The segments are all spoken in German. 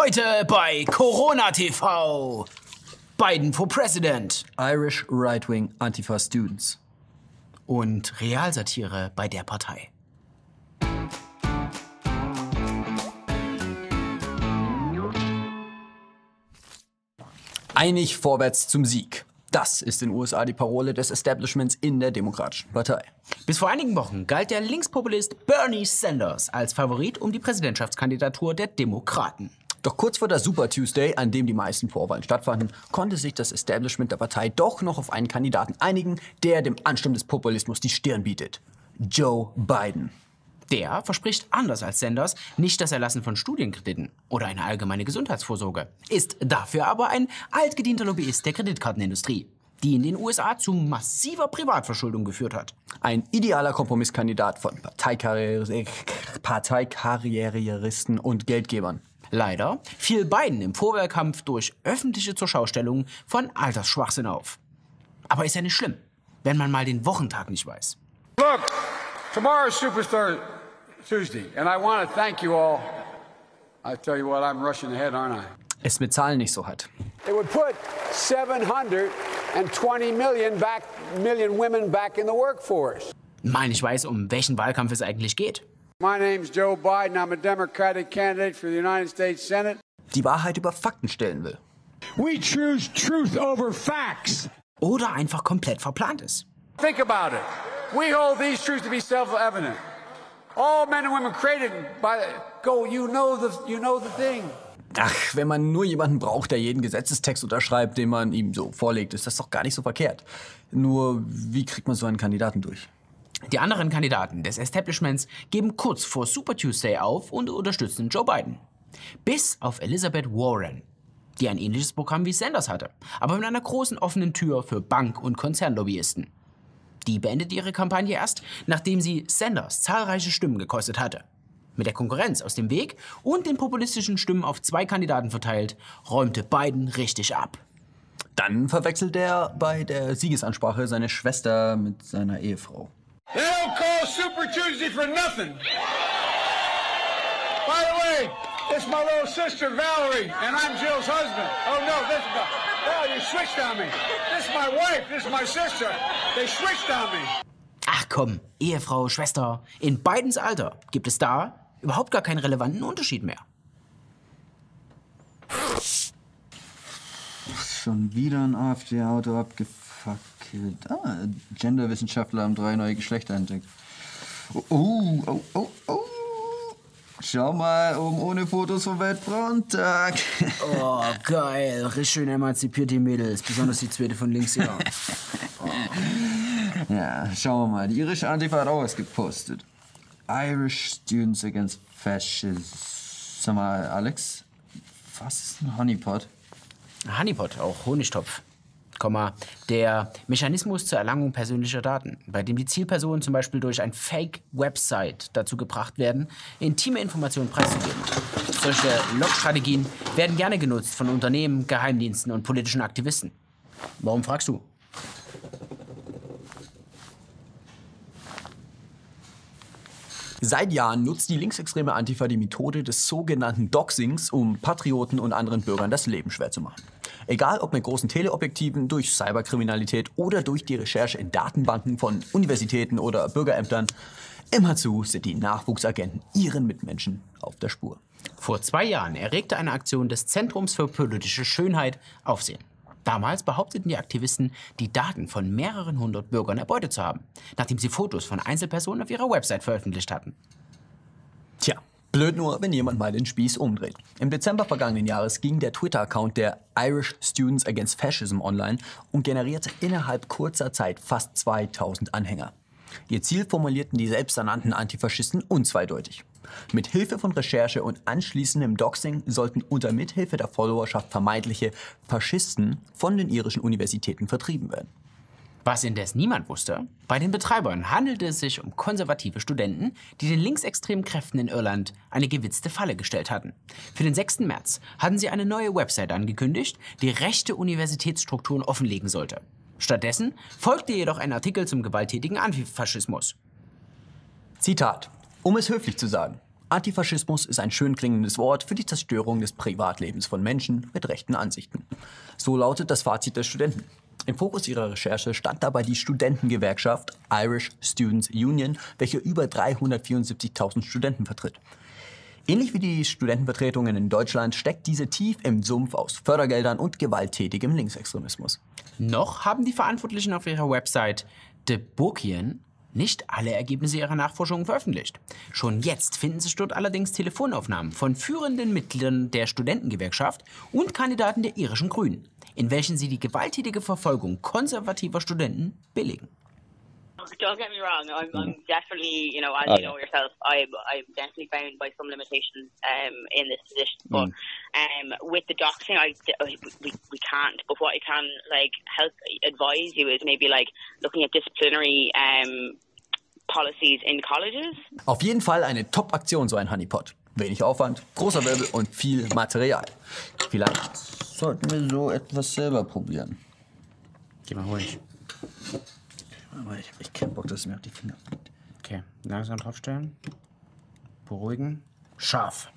Heute bei Corona TV. Biden for President. Irish Right-Wing Antifa Students. Und Realsatire bei der Partei. Einig vorwärts zum Sieg. Das ist in den USA die Parole des Establishments in der Demokratischen Partei. Bis vor einigen Wochen galt der Linkspopulist Bernie Sanders als Favorit um die Präsidentschaftskandidatur der Demokraten. Doch kurz vor der Super Tuesday, an dem die meisten Vorwahlen stattfanden, konnte sich das Establishment der Partei doch noch auf einen Kandidaten einigen, der dem Ansturm des Populismus die Stirn bietet. Joe Biden. Der verspricht anders als Sanders nicht das Erlassen von Studienkrediten oder eine allgemeine Gesundheitsvorsorge, ist dafür aber ein altgedienter Lobbyist der Kreditkartenindustrie, die in den USA zu massiver Privatverschuldung geführt hat. Ein idealer Kompromisskandidat von Parteikarriere Parteikarrieristen und Geldgebern. Leider fiel Biden im Vorwahlkampf durch öffentliche Zurschaustellung von Altersschwachsinn auf. Aber ist ja nicht schlimm, wenn man mal den Wochentag nicht weiß. Look, tomorrow's Superstar Tuesday, and I want to thank you all. I tell you what, I'm rushing ahead, aren't I? Es mit Zahlen nicht so hat. It would put 720 million, back, million women back in the workforce. Mal nicht weiß, um welchen Wahlkampf es eigentlich geht. My name's Joe Biden. I'm a Democratic candidate for the United States Senate. Die Wahrheit über Fakten stellen will. We choose truth over facts. Oder einfach komplett verplant ist. Think about it. We hold these truths to be self-evident. All men and women created by go. You know the you know the thing. Ach, wenn man nur jemanden braucht, der jeden Gesetzestext unterschreibt, den man ihm so vorlegt, ist das doch gar nicht so verkehrt. Nur, wie kriegt man so einen Kandidaten durch? Die anderen Kandidaten des Establishments geben kurz vor Super Tuesday auf und unterstützen Joe Biden. Bis auf Elizabeth Warren, die ein ähnliches Programm wie Sanders hatte, aber mit einer großen offenen Tür für Bank- und Konzernlobbyisten. Die beendete ihre Kampagne erst, nachdem sie Sanders zahlreiche Stimmen gekostet hatte. Mit der Konkurrenz aus dem Weg und den populistischen Stimmen auf zwei Kandidaten verteilt, räumte Biden richtig ab. Dann verwechselt er bei der Siegesansprache seine Schwester mit seiner Ehefrau. They don't call Super Tuesday for nothing. By the way, this is my little sister Valerie, and I'm Jill's husband. Oh no, this is oh you switched on me. This is my wife. This is my sister. They switched on me. Ach komm, Ehefrau, Schwester, in Bidens Alter gibt es da überhaupt gar keinen relevanten Unterschied mehr. Schon wieder ein AfD-Auto abgefackelt. Ah, Genderwissenschaftler haben drei neue Geschlechter entdeckt. Oh, oh, oh, oh, oh. Schau mal, oben ohne Fotos vom Weltfrauentag. Oh, geil. Richtig schön emanzipiert die Mädels. Besonders die zweite von links hier. Ja, schauen wir mal. Die irische Antifa hat auch was gepostet. Irish Students Against Fascism. Sag mal, Alex, was ist ein Honeypot? Honeypot, auch Honigtopf. Der Mechanismus zur Erlangung persönlicher Daten, bei dem die Zielpersonen zum Beispiel durch ein Fake-Website dazu gebracht werden, intime Informationen preiszugeben. Solche Log-Strategien werden gerne genutzt von Unternehmen, Geheimdiensten und politischen Aktivisten. Warum fragst du? Seit Jahren nutzt die linksextreme Antifa die Methode des sogenannten Doxings, um Patrioten und anderen Bürgern das Leben schwer zu machen. Egal ob mit großen Teleobjektiven, durch Cyberkriminalität oder durch die Recherche in Datenbanken von Universitäten oder Bürgerämtern, immerzu sind die Nachwuchsagenten ihren Mitmenschen auf der Spur. Vor zwei Jahren erregte eine Aktion des Zentrums für politische Schönheit Aufsehen. Damals behaupteten die Aktivisten, die Daten von mehreren hundert Bürgern erbeutet zu haben, nachdem sie Fotos von Einzelpersonen auf ihrer Website veröffentlicht hatten. Blöd nur, wenn jemand mal den Spieß umdreht. Im Dezember vergangenen Jahres ging der Twitter-Account der Irish Students Against Fascism online und generierte innerhalb kurzer Zeit fast 2000 Anhänger. Ihr Ziel formulierten die selbsternannten Antifaschisten unzweideutig. Mit Hilfe von Recherche und anschließendem Doxing sollten unter Mithilfe der Followerschaft vermeintliche Faschisten von den irischen Universitäten vertrieben werden. Was indes niemand wusste, bei den Betreibern handelte es sich um konservative Studenten, die den linksextremen Kräften in Irland eine gewitzte Falle gestellt hatten. Für den 6. März hatten sie eine neue Website angekündigt, die rechte Universitätsstrukturen offenlegen sollte. Stattdessen folgte jedoch ein Artikel zum gewalttätigen Antifaschismus. Zitat. Um es höflich zu sagen. Antifaschismus ist ein schön klingendes Wort für die Zerstörung des Privatlebens von Menschen mit rechten Ansichten. So lautet das Fazit der Studenten. Im Fokus ihrer Recherche stand dabei die Studentengewerkschaft Irish Students Union, welche über 374.000 Studenten vertritt. Ähnlich wie die Studentenvertretungen in Deutschland steckt diese tief im Sumpf aus Fördergeldern und gewalttätigem Linksextremismus. Noch haben die Verantwortlichen auf ihrer Website The Burkien nicht alle Ergebnisse ihrer Nachforschungen veröffentlicht. Schon jetzt finden sich dort allerdings Telefonaufnahmen von führenden Mitgliedern der Studentengewerkschaft und Kandidaten der irischen Grünen, in welchen sie die gewalttätige Verfolgung konservativer Studenten billigen. Don't get me wrong. I'm, I'm definitely, you know, as Oh, you know yourself, I'm, I'm definitely bound by some limitations um, in this position. But um, with the doxing, I, we, we can't. But what I can like help advise you is maybe like looking at disciplinary um, policies in colleges. Auf jeden Fall eine Top-Aktion, so ein Honeypot. Wenig Aufwand, großer Wirbel und viel Material. Vielleicht sollten wir so etwas selber probieren. Geh mal ruhig. Aber ich hab echt keinen Bock, dass es mir auf die Finger fliegt. Okay, langsam draufstellen. Beruhigen. Scharf.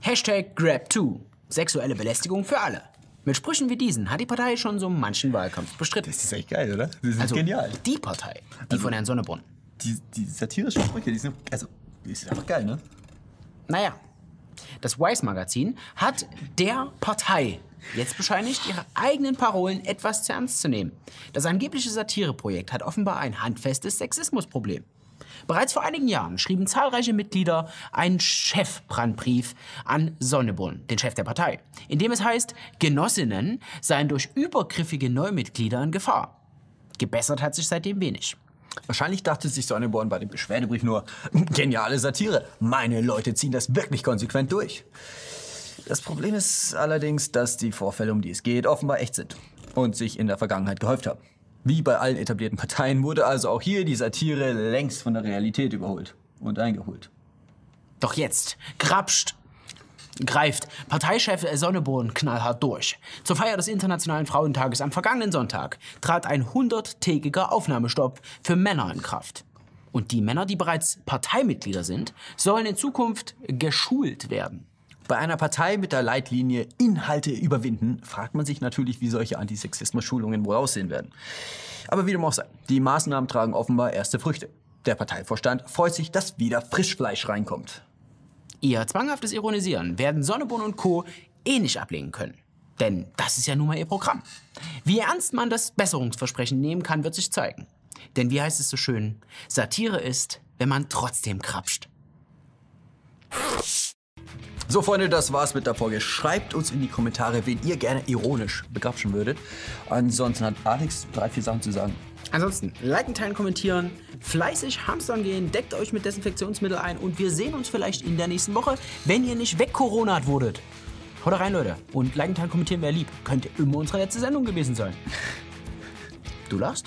Hashtag Grab2. Sexuelle Belästigung für alle. Mit Sprüchen wie diesen hat die Partei schon so manchen Wahlkampf bestritten. Das ist echt geil, oder? Das ist Also genial. die Partei, die von Herrn Sonneborn. Die, die satirischen Sprüche, die sind, also, die sind einfach geil, ne? Naja, das Vice-Magazin hat der Partei jetzt bescheinigt, ihre eigenen Parolen etwas zu ernst zu nehmen. Das angebliche Satireprojekt hat offenbar ein handfestes Sexismusproblem. Bereits vor einigen Jahren schrieben zahlreiche Mitglieder einen Chefbrandbrief an Sonneborn, den Chef der Partei, in dem es heißt, Genossinnen seien durch übergriffige Neumitglieder in Gefahr. Gebessert hat sich seitdem wenig. Wahrscheinlich dachte sich Sonneborn bei dem Beschwerdebrief nur, geniale Satire. Meine Leute ziehen das wirklich konsequent durch. Das Problem ist allerdings, dass die Vorfälle, um die es geht, offenbar echt sind und sich in der Vergangenheit gehäuft haben. Wie bei allen etablierten Parteien wurde also auch hier die Satire längst von der Realität überholt und eingeholt. Doch jetzt grapscht, greift Parteichef Sonneborn knallhart durch. Zur Feier des Internationalen Frauentages am vergangenen Sonntag trat ein 100-tägiger Aufnahmestopp für Männer in Kraft. Und die Männer, die bereits Parteimitglieder sind, sollen in Zukunft geschult werden. Bei einer Partei mit der Leitlinie Inhalte überwinden, fragt man sich natürlich, wie solche Antisexismus-Schulungen wohl aussehen werden. Aber wie dem auch sei, die Maßnahmen tragen offenbar erste Früchte. Der Parteivorstand freut sich, dass wieder Frischfleisch reinkommt. Ihr zwanghaftes Ironisieren werden Sonneborn und Co. eh nicht ablehnen können. Denn das ist ja nun mal ihr Programm. Wie ernst man das Besserungsversprechen nehmen kann, wird sich zeigen. Denn wie heißt es so schön, Satire ist, wenn man trotzdem krapscht. So, Freunde, das war's mit der Folge. Schreibt uns in die Kommentare, wen ihr gerne ironisch begrapschen würdet. Ansonsten hat Alex drei, vier Sachen zu sagen. Ansonsten, liken, teilen, kommentieren, fleißig hamstern gehen, deckt euch mit Desinfektionsmittel ein und wir sehen uns vielleicht in der nächsten Woche, wenn ihr nicht wegcoronat wurdet. Haut rein, Leute. Und liken, teilen, kommentieren wäre lieb. Könnte immer unsere letzte Sendung gewesen sein. Du lachst?